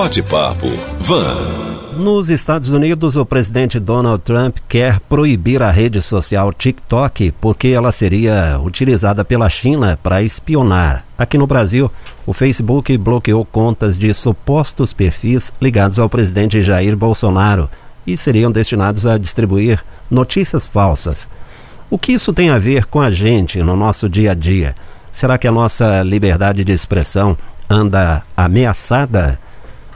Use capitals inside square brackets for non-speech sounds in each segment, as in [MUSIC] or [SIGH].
Bate-papo Van. Nos Estados Unidos, o presidente Donald Trump quer proibir a rede social TikTok porque ela seria utilizada pela China para espionar. Aqui no Brasil, o Facebook bloqueou contas de supostos perfis ligados ao presidente Jair Bolsonaro e seriam destinados a distribuir notícias falsas. O que isso tem a ver com a gente no nosso dia a dia? Será que a nossa liberdade de expressão anda ameaçada?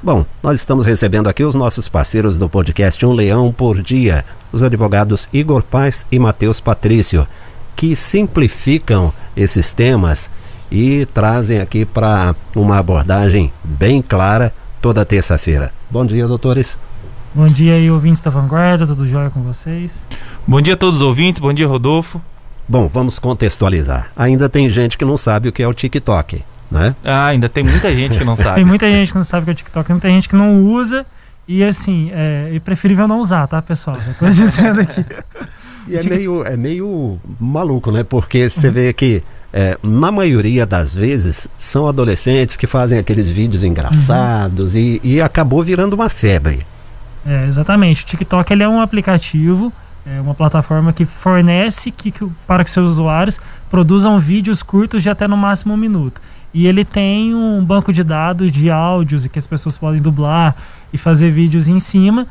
Bom, nós estamos recebendo aqui os nossos parceiros do podcast Um Leão por Dia, os advogados Igor Paz e Matheus Patrício, que simplificam esses temas e trazem aqui para uma abordagem bem clara toda terça-feira. Bom dia, doutores. Bom dia aí, ouvintes da Vanguarda, tudo jóia com vocês? Bom dia a todos os ouvintes, bom dia, Rodolfo. Bom, vamos contextualizar. Ainda tem gente que não sabe o que é o TikTok né? Ah, ainda tem muita gente que não sabe. [LAUGHS] tem muita gente que não sabe o que é o TikTok, tem muita gente que não usa e assim, é, é preferível não usar, tá, pessoal? tô dizendo aqui. [LAUGHS] E é meio, é meio maluco, né? Porque você vê que é, na maioria das vezes são adolescentes que fazem aqueles vídeos engraçados uhum. e, e, acabou virando uma febre. É, exatamente. O TikTok ele é um aplicativo, é uma plataforma que fornece que, que, para que seus usuários produzam vídeos curtos de até no máximo um minuto. E ele tem um banco de dados de áudios e que as pessoas podem dublar e fazer vídeos em cima,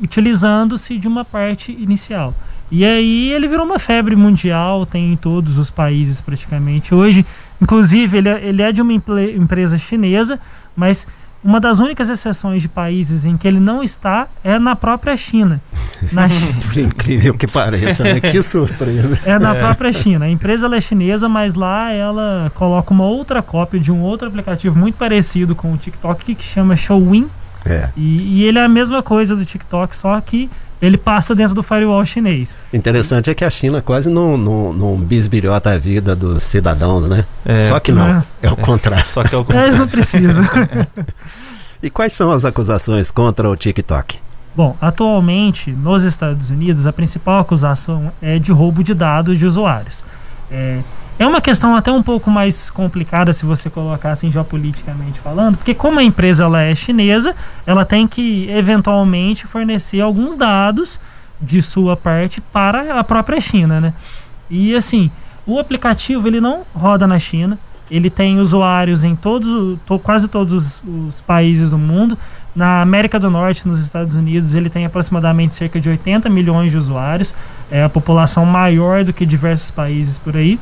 utilizando-se de uma parte inicial. E aí ele virou uma febre mundial, tem em todos os países praticamente. Hoje, inclusive, ele é, ele é de uma empresa chinesa, mas uma das únicas exceções de países em que ele não está é na própria China. Na [LAUGHS] Por incrível que pareça, né? Que surpresa. É na é. própria China. A empresa é chinesa, mas lá ela coloca uma outra cópia de um outro aplicativo muito parecido com o TikTok que chama Showin. É. E, e ele é a mesma coisa do TikTok, só que ele passa dentro do firewall chinês. Interessante é que a China quase não, não, não bisbilhota a vida dos cidadãos, né? É, Só que não, é, é o contrário. Só que é o [LAUGHS] contrário. Eles não precisam. [LAUGHS] e quais são as acusações contra o TikTok? Bom, atualmente nos Estados Unidos a principal acusação é de roubo de dados de usuários. É, é uma questão até um pouco mais complicada se você colocar assim geopoliticamente falando, porque como a empresa ela é chinesa, ela tem que eventualmente fornecer alguns dados de sua parte para a própria China, né? E assim, o aplicativo ele não roda na China, ele tem usuários em todos, to, quase todos os, os, países do mundo. Na América do Norte, nos Estados Unidos, ele tem aproximadamente cerca de 80 milhões de usuários, é a população maior do que diversos países por aí.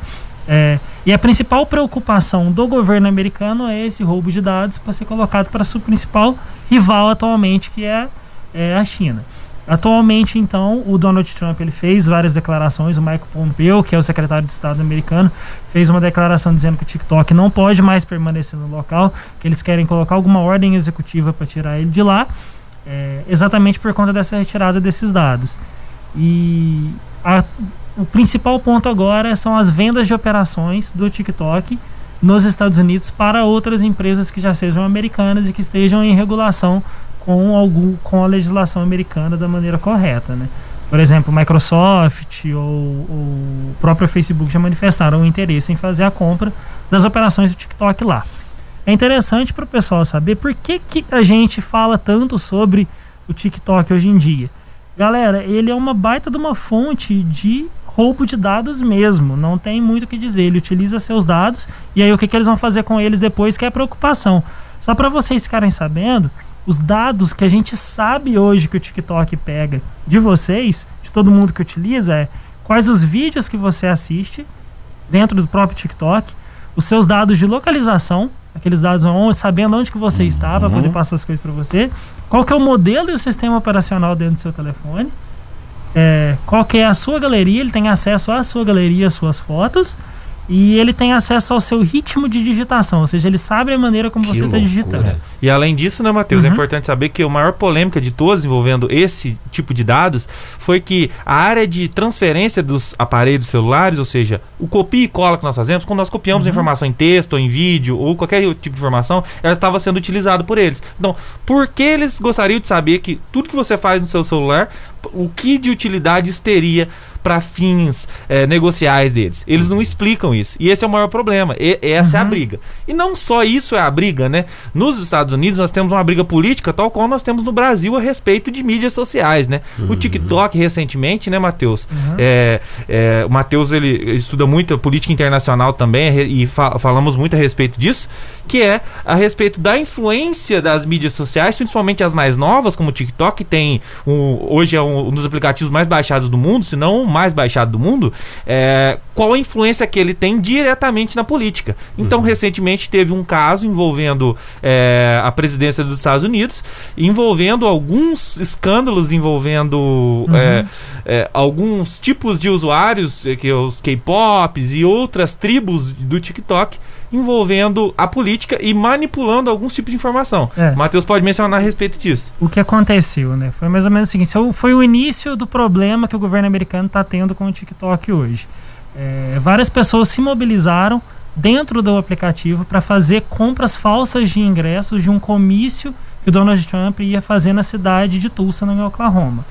É, e a principal preocupação do governo americano é esse roubo de dados para ser colocado para sua principal rival atualmente, que é, é, a China. Atualmente, então, o Donald Trump ele fez várias declarações. O Michael Pompeo, que é o secretário de Estado americano, fez uma declaração dizendo que o TikTok não pode mais permanecer no local, que eles querem colocar alguma ordem executiva para tirar ele de lá, é, exatamente por conta dessa retirada desses dados. E a, o principal ponto agora são as vendas de operações do TikTok nos Estados Unidos para outras empresas que já sejam americanas e que estejam em regulação com algum com a legislação americana da maneira correta, né? Por exemplo, Microsoft ou, ou o próprio Facebook já manifestaram o interesse em fazer a compra das operações do TikTok lá. É interessante para o pessoal saber por que, que a gente fala tanto sobre o TikTok hoje em dia. Galera, ele é uma baita de uma fonte de roubo de dados mesmo, não tem muito o que dizer. Ele utiliza seus dados e aí o que, que eles vão fazer com eles depois que é preocupação. Só para vocês ficarem sabendo, os dados que a gente sabe hoje que o TikTok pega de vocês, de todo mundo que utiliza, é quais os vídeos que você assiste dentro do próprio TikTok, os seus dados de localização, aqueles dados onde, sabendo onde que você está para poder uhum. passar as coisas para você, qual que é o modelo e o sistema operacional dentro do seu telefone é, qual que é a sua galeria, ele tem acesso à sua galeria, às suas fotos, e ele tem acesso ao seu ritmo de digitação, ou seja, ele sabe a maneira como que você está digitando. E além disso, né, Matheus, é uhum. é importante saber que a maior polêmica de todas envolvendo esse tipo de dados foi que a área de transferência dos aparelhos celulares, ou seja, o copia e cola que nós fazemos, quando nós copiamos uhum. informação em texto, ou em vídeo, ou qualquer tipo de informação, ela estava sendo utilizada por eles. Então, por que eles gostariam de saber que tudo que você faz no seu celular, o que de utilidades teria para fins é, negociais deles. Eles não explicam isso. E esse é o maior problema. E, essa uhum. é a uhum. briga. E não só isso é a briga, né? Nos Estados Unidos nós temos uma briga política, tal qual nós temos no Brasil a respeito de mídias sociais, né? Uhum. O TikTok recentemente, né, Matheus? Uhum. É, é, o Matheus ele estuda muito política internacional também e fa falamos muito a respeito disso, que é a respeito da influência das mídias sociais, principalmente as mais novas, como o TikTok, que tem um, hoje é um, um, dos aplicativos mais baixados do mundo, se não o mais baixado do mundo, é, qual a influência que ele tem diretamente na política. Então, uhum. recentemente teve um caso envolvendo é, a presidência dos Estados Unidos, envolvendo alguns escândalos envolvendo uhum. é, é alguns tipos de usuários, é, que os K-pops e outras tribos do TikTok envolvendo a política e manipulando alguns tipos de informação. É. Matheus pode mencionar a respeito disso. O que aconteceu, né? Foi mais ou menos o seguinte: foi o início do problema que o governo americano está tendo com o TikTok hoje. É, várias pessoas se mobilizaram dentro do aplicativo para fazer compras falsas de ingressos de um comício que o Donald Trump ia fazer na cidade de Tulsa, no Oklahoma.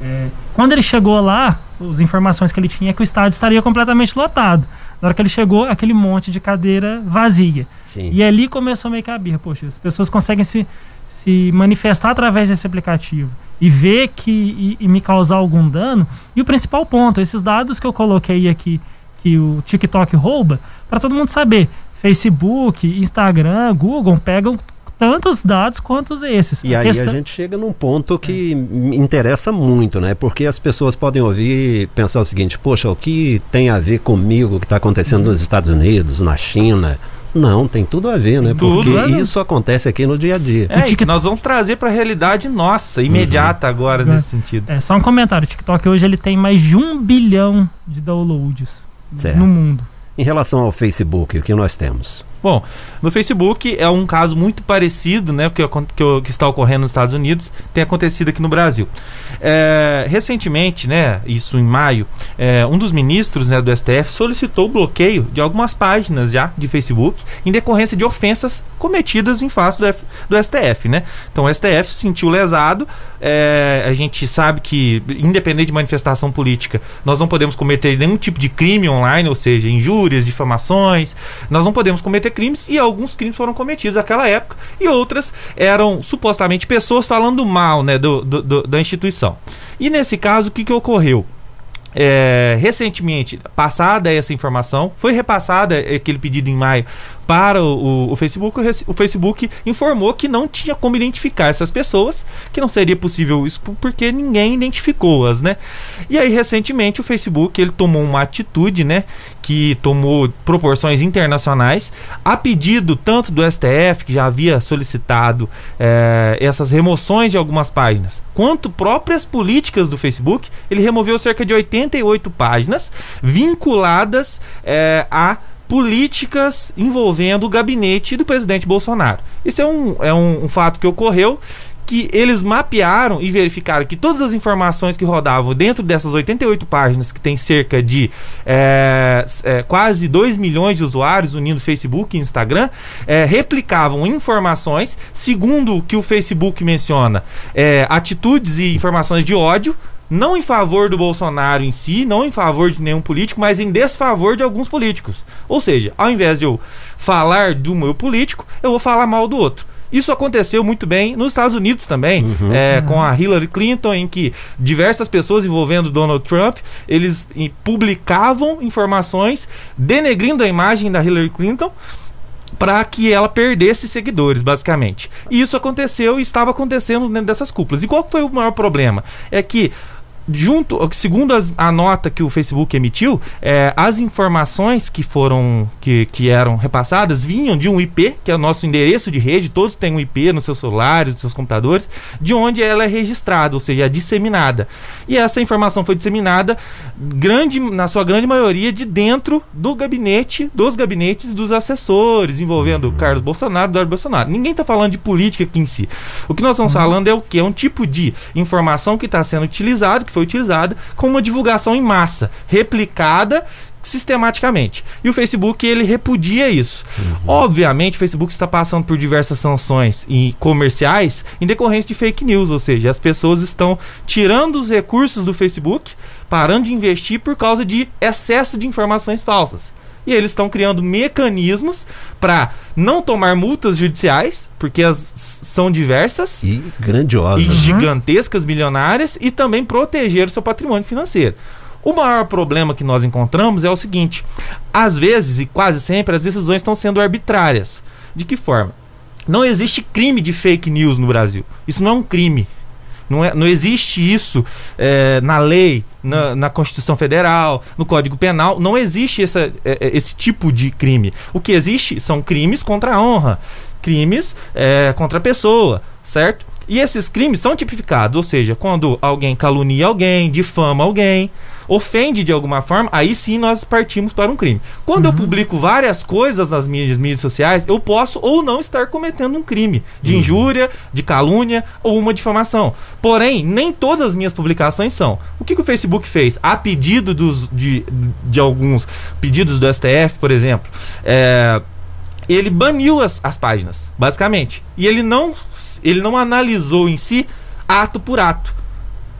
É, quando ele chegou lá, as informações que ele tinha é que o estádio estaria completamente lotado. Na hora que ele chegou, aquele monte de cadeira vazia. Sim. E ali começou meio que a birra. Poxa, as pessoas conseguem se, se manifestar através desse aplicativo e ver que e, e, me causar algum dano. E o principal ponto, esses dados que eu coloquei aqui, que o TikTok rouba, para todo mundo saber. Facebook, Instagram, Google pegam tantos dados quanto esses. E a aí questão... a gente chega num ponto que é. me interessa muito, né? Porque as pessoas podem ouvir e pensar o seguinte: poxa, o que tem a ver comigo o que está acontecendo uhum. nos Estados Unidos, na China? Não, tem tudo a ver, né? Tudo, Porque né? isso acontece aqui no dia a dia. É, que nós vamos trazer para a realidade nossa, imediata uhum. agora, nesse sentido. É, só um comentário. O TikTok hoje ele tem mais de um bilhão de downloads certo. no mundo. Em relação ao Facebook, o que nós temos? Bom, no Facebook é um caso muito parecido, né, que, que, que está ocorrendo nos Estados Unidos, tem acontecido aqui no Brasil. É, recentemente, né, isso em maio, é, um dos ministros né, do STF solicitou o bloqueio de algumas páginas já de Facebook em decorrência de ofensas cometidas em face do, F, do STF, né? Então o STF se sentiu lesado. É, a gente sabe que, independente de manifestação política, nós não podemos cometer nenhum tipo de crime online, ou seja, injúrias, difamações. Nós não podemos cometer cometer crimes e alguns crimes foram cometidos naquela época e outras eram supostamente pessoas falando mal né, do, do, do da instituição. E nesse caso, o que, que ocorreu? É, recentemente, passada essa informação, foi repassada aquele pedido em maio para o, o, Facebook, o Facebook informou que não tinha como identificar essas pessoas, que não seria possível isso porque ninguém identificou-as, né? E aí recentemente o Facebook ele tomou uma atitude, né, que tomou proporções internacionais, a pedido tanto do STF que já havia solicitado é, essas remoções de algumas páginas, quanto próprias políticas do Facebook, ele removeu cerca de 88 páginas vinculadas é, a políticas envolvendo o gabinete do presidente Bolsonaro. Isso é um, é um, um fato que ocorreu que eles mapearam e verificaram que todas as informações que rodavam dentro dessas 88 páginas, que tem cerca de é, é, quase 2 milhões de usuários unindo Facebook e Instagram, é, replicavam informações, segundo o que o Facebook menciona, é, atitudes e informações de ódio não em favor do Bolsonaro em si, não em favor de nenhum político, mas em desfavor de alguns políticos. Ou seja, ao invés de eu falar do meu político, eu vou falar mal do outro. Isso aconteceu muito bem nos Estados Unidos também, uhum, é, uhum. com a Hillary Clinton, em que diversas pessoas envolvendo Donald Trump, eles publicavam informações denegrindo a imagem da Hillary Clinton para que ela perdesse seguidores, basicamente. E isso aconteceu e estava acontecendo dentro dessas cúpulas. E qual foi o maior problema? É que junto, segundo as, a nota que o Facebook emitiu, é, as informações que foram que, que eram repassadas vinham de um IP, que é o nosso endereço de rede, todos têm um IP nos seus celulares, nos seus computadores, de onde ela é registrada, ou seja, é disseminada. E essa informação foi disseminada grande, na sua grande maioria de dentro do gabinete, dos gabinetes dos assessores, envolvendo uhum. Carlos Bolsonaro, Eduardo Bolsonaro. Ninguém está falando de política aqui em si. O que nós estamos uhum. falando é o que? É um tipo de informação que está sendo utilizado, que foi utilizada como uma divulgação em massa, replicada sistematicamente. E o Facebook ele repudia isso. Obviamente, o Facebook está passando por diversas sanções e comerciais em decorrência de fake news, ou seja, as pessoas estão tirando os recursos do Facebook, parando de investir por causa de excesso de informações falsas. E eles estão criando mecanismos para não tomar multas judiciais, porque as são diversas E grandiosas. e gigantescas, milionárias, e também proteger o seu patrimônio financeiro. O maior problema que nós encontramos é o seguinte: às vezes e quase sempre as decisões estão sendo arbitrárias. De que forma? Não existe crime de fake news no Brasil. Isso não é um crime. Não, é, não existe isso é, na lei, na, na Constituição Federal, no Código Penal. Não existe essa, é, é, esse tipo de crime. O que existe são crimes contra a honra, crimes é, contra a pessoa, certo? E esses crimes são tipificados, ou seja, quando alguém calunia alguém, difama alguém, ofende de alguma forma, aí sim nós partimos para um crime. Quando eu publico várias coisas nas minhas mídias sociais, eu posso ou não estar cometendo um crime de injúria, de calúnia ou uma difamação. Porém, nem todas as minhas publicações são. O que, que o Facebook fez? A pedido dos, de, de alguns pedidos do STF, por exemplo, é, ele baniu as, as páginas, basicamente. E ele não, ele não analisou em si ato por ato.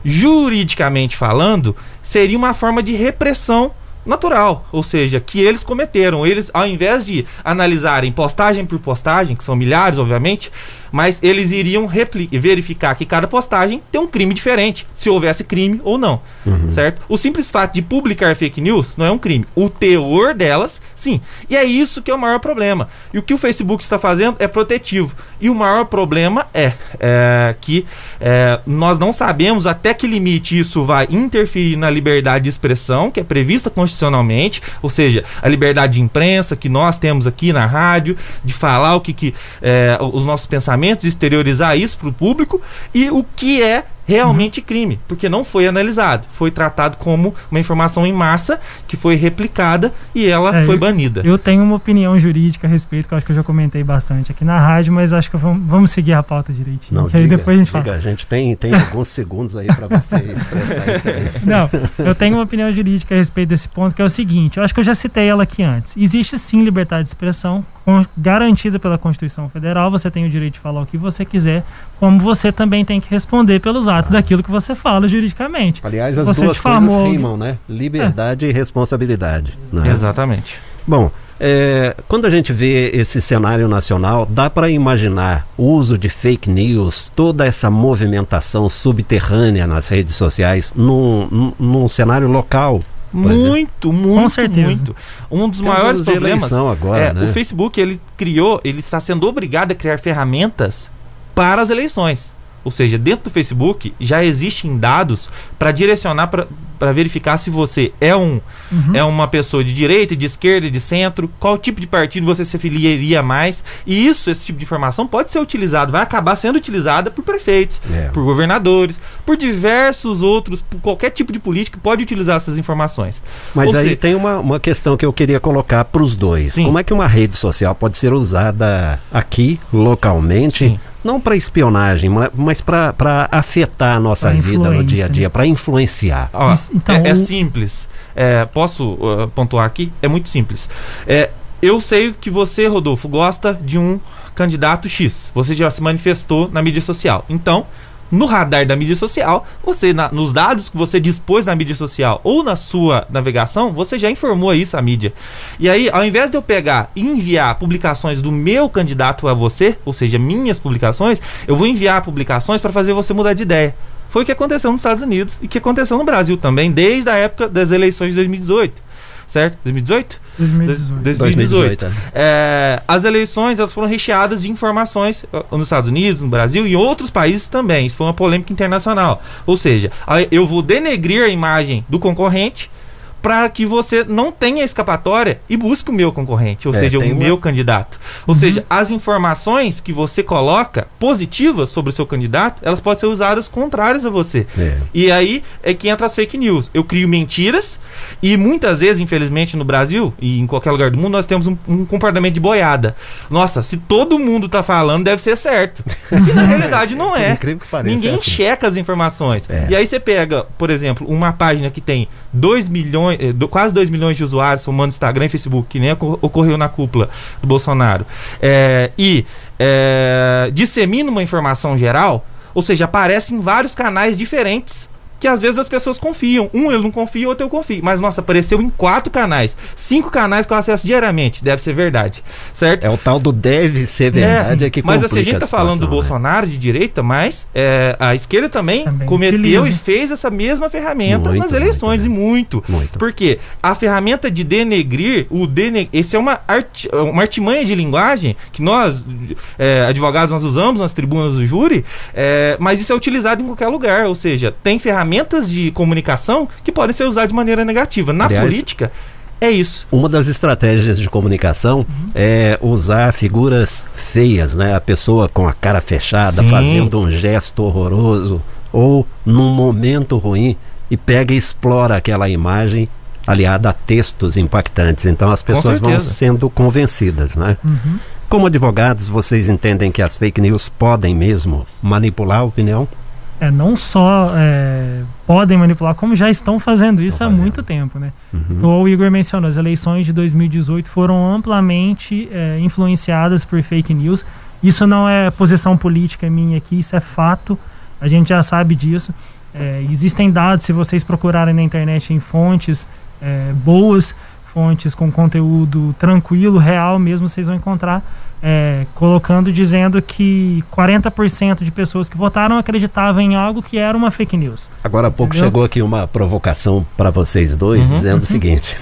Juridicamente falando, seria uma forma de repressão natural, ou seja, que eles cometeram. Eles, ao invés de analisarem postagem por postagem, que são milhares, obviamente, mas eles iriam verificar que cada postagem tem um crime diferente, se houvesse crime ou não, certo? O simples fato de publicar fake news não é um crime. O teor delas, sim. E é isso que é o maior problema. E o que o Facebook está fazendo é protetivo. E o maior problema é, é, que é, nós não sabemos até que limite isso vai interferir na liberdade de expressão, que é prevista constitucionalmente, ou seja, a liberdade de imprensa que nós temos aqui na rádio, de falar o que, que é, os nossos pensamentos, exteriorizar isso para o público, e o que é realmente crime, porque não foi analisado, foi tratado como uma informação em massa que foi replicada e ela É, foi eu- banida. Eu tenho uma opinião jurídica a respeito, que eu acho que eu já comentei bastante aqui na rádio, mas acho que vamos, vamos seguir a pauta direitinho. Não, que aí diga, depois a gente diga, fala. a gente tem, tem [LAUGHS] alguns segundos aí para você expressar isso aí. [LAUGHS] Não, eu tenho uma opinião jurídica a respeito desse ponto, que é o seguinte: eu acho que eu já citei ela aqui antes. Existe sim liberdade de expressão, garantida pela Constituição Federal. Você tem o direito de falar o que você quiser, como você também tem que responder pelos atos daquilo que você fala juridicamente. Aliás, Se as você duas difamou coisas rimam, né? Liberdade e responsabilidade. né? Exatamente. Bom, é, quando a gente vê esse cenário nacional, dá para imaginar o uso de fake news, toda essa movimentação subterrânea nas redes sociais, num, num, num cenário local. Por exemplo? Muito, muito, certeza. muito. Um dos Temos maiores problemas agora, é né? o Facebook ele criou, ele está sendo obrigado a criar ferramentas para as eleições. Ou seja, dentro do Facebook já existem dados para direcionar para verificar se você é um Uhum. é uma pessoa de direita, de esquerda, de centro, qual tipo de partido você se afiliaria mais. E isso, esse tipo de informação pode ser utilizado, vai acabar sendo utilizada por prefeitos, É. por governadores, por diversos outros, por qualquer tipo de político pode utilizar essas informações. Mas Ou aí seja, tem uma, uma questão que eu queria colocar para os dois. Sim. Como é que uma rede social pode ser usada aqui, localmente, Sim. Não para espionagem, ma- mas para afetar a nossa Pra vida no dia a dia, para influenciar? Ó, então, é, é simples. É, posso uh, pontuar aqui? É muito simples. É, eu sei que você, Rodolfo, gosta de um candidato X. Você já se manifestou na mídia social. Então, no radar da mídia social, você na- nos dados que você dispôs na mídia social ou na sua navegação, você já informou isso à mídia. E aí, ao invés de eu pegar e enviar publicações do meu candidato a você, ou seja, minhas publicações, eu vou enviar publicações para fazer você mudar de ideia. Foi o que aconteceu nos Estados Unidos e que aconteceu no Brasil também, desde a época das eleições de 2018. Certo? 2018? 2018. 2018. 2018, É, as eleições elas foram recheadas de informações nos Estados Unidos, no Brasil e em outros países também. Isso foi uma polêmica internacional. Ou seja, eu vou denegrir a imagem do concorrente para que você não tenha escapatória e busque o meu concorrente, ou É, seja, o uma- meu candidato. Ou seja, as informações que você coloca positivas sobre o seu candidato, elas podem ser usadas contrárias a você. É. E aí é que entra as fake news. Eu crio mentiras e muitas vezes, infelizmente, no Brasil e em qualquer lugar do mundo, nós temos um, um comportamento de boiada. Nossa, se todo mundo tá falando, deve ser certo. E na [LAUGHS] realidade não é. incrível que pareça, Ninguém é assim. checa as informações. É. E aí você pega, por exemplo, uma página que tem 2 milhões, eh, quase 2 milhões de usuários somando Instagram e Facebook, que nem ocorreu na cúpula do Bolsonaro, é, e é, dissemina uma informação geral, ou seja, aparece em vários canais diferentes que às vezes as pessoas confiam. Um ele não confia, outro eu confio. Mas, nossa, apareceu em quatro canais. Cinco canais que eu acesso diariamente. Deve ser verdade. Certo? É o tal do deve ser verdade. É, é que mas assim, a gente tá falando do né? Bolsonaro de direita, mas é, a esquerda também, também cometeu utiliza. e fez essa mesma ferramenta muito, nas eleições. Muito, e muito. muito. Porque a ferramenta de denegrir, o deneg... esse é uma, art... uma artimanha de linguagem que nós, é, advogados, nós usamos nas tribunas do júri, é, mas isso é utilizado em qualquer lugar. Ou seja, tem ferramentas ferramentas de comunicação que podem ser usadas de maneira negativa. Na Aliás, política, é isso. Uma das estratégias de comunicação uhum. é usar figuras feias, né? A pessoa com a cara fechada, Sim. fazendo um gesto horroroso ou num momento ruim e pega e explora aquela imagem aliada a textos impactantes. Então as pessoas vão sendo convencidas, né? Uhum. Como advogados, vocês entendem que as fake news podem mesmo manipular a opinião? É, não só é, podem manipular, como já estão fazendo estão isso fazendo. há muito tempo. Né? Uhum. O Igor mencionou, as eleições de 2018 foram amplamente é, influenciadas por fake news. Isso não é posição política minha aqui, isso é fato. A gente já sabe disso. É, existem dados, se vocês procurarem na internet em fontes é, boas, fontes com conteúdo tranquilo, real mesmo, vocês vão encontrar é, colocando dizendo que 40% de pessoas que votaram acreditavam em algo que era uma fake news. Agora há pouco Entendeu? chegou aqui uma provocação para vocês dois, uhum, dizendo uhum. o seguinte: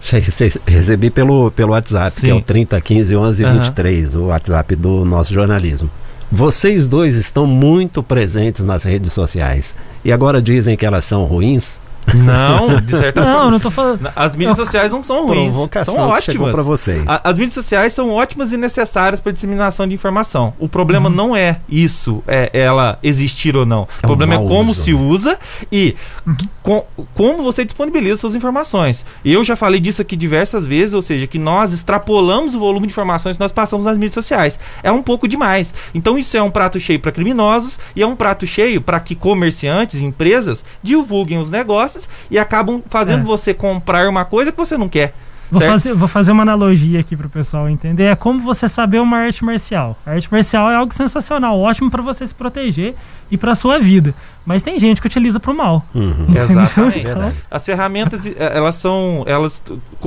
[LAUGHS] recebi pelo, pelo WhatsApp, Sim. que é o 3015 11 uhum. 23, o WhatsApp do nosso jornalismo. Vocês dois estão muito presentes nas redes sociais e agora dizem que elas são ruins. Não, de certa não, forma. Não, tô falando. As mídias sociais não são ruins. São ótimas. para vocês. A, as mídias sociais são ótimas e necessárias para disseminação de informação. O problema uhum. não é isso, é ela existir ou não. É o problema um é como uso. se usa e com, como você disponibiliza suas informações. Eu já falei disso aqui diversas vezes, ou seja, que nós extrapolamos o volume de informações que nós passamos nas mídias sociais. É um pouco demais. Então isso é um prato cheio para criminosos e é um prato cheio para que comerciantes, empresas divulguem os negócios e acabam fazendo é. você comprar uma coisa que você não quer. Vou fazer, vou fazer uma analogia aqui para o pessoal entender. É como você saber uma arte marcial. A arte marcial é algo sensacional, ótimo para você se proteger e para sua vida. Mas tem gente que utiliza para o mal. Uhum. Exatamente. Então, As ferramentas, eh, elas são, elas,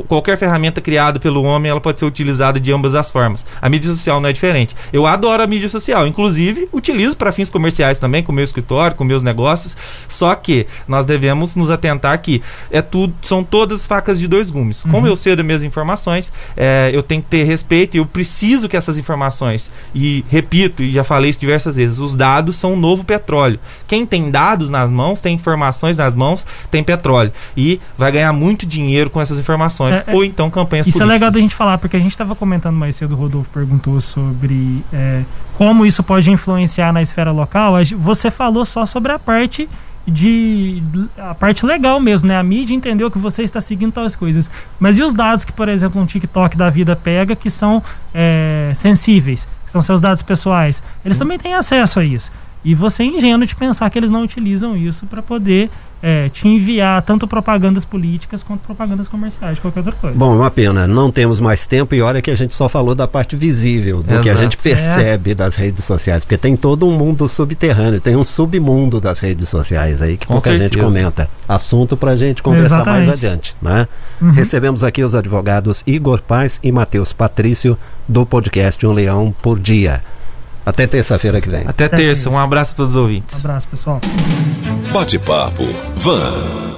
qualquer ferramenta criada pelo homem, ela pode ser utilizada de ambas as formas. A mídia social não é diferente. Eu adoro a mídia social, inclusive utilizo para fins comerciais também, com o meu escritório, com meus negócios. Só que nós devemos nos atentar que é tudo, são todas facas de dois gumes. Como uhum. eu sei das minhas informações, é, eu tenho que ter respeito. e Eu preciso que essas informações e repito e já falei isso diversas vezes, os dados são um novo petróleo. Quem tem dados nas mãos, tem informações nas mãos, tem petróleo. E vai ganhar muito dinheiro com essas informações. É, é, ou então campanhas isso políticas. Isso é legal da gente falar, porque a gente estava comentando mais cedo, o Rodolfo perguntou sobre é, como isso pode influenciar na esfera local. Você falou só sobre a parte de a parte legal mesmo, né? A mídia entendeu que você está seguindo tais coisas. Mas e os dados que, por exemplo, um TikTok da vida pega que são é, sensíveis, que são seus dados pessoais? Eles Sim. também têm acesso a isso. E você é ingênuo de pensar que eles não utilizam isso para poder é, te enviar tanto propagandas políticas quanto propagandas comerciais, qualquer outra coisa. Bom, uma pena, não temos mais tempo e olha que a gente só falou da parte visível, do Exato. que a gente percebe é. das redes sociais, porque tem todo um mundo subterrâneo, tem um submundo das redes sociais aí que Com pouca certeza. gente comenta. Assunto para a gente conversar Exatamente. mais adiante, né? Uhum. Recebemos aqui os advogados Igor Paz e Matheus Patrício do podcast Um Leão por Dia. Até terça-feira que vem. Até, Até terça. Um abraço a todos os ouvintes. Um abraço, pessoal. Bate-papo. Van.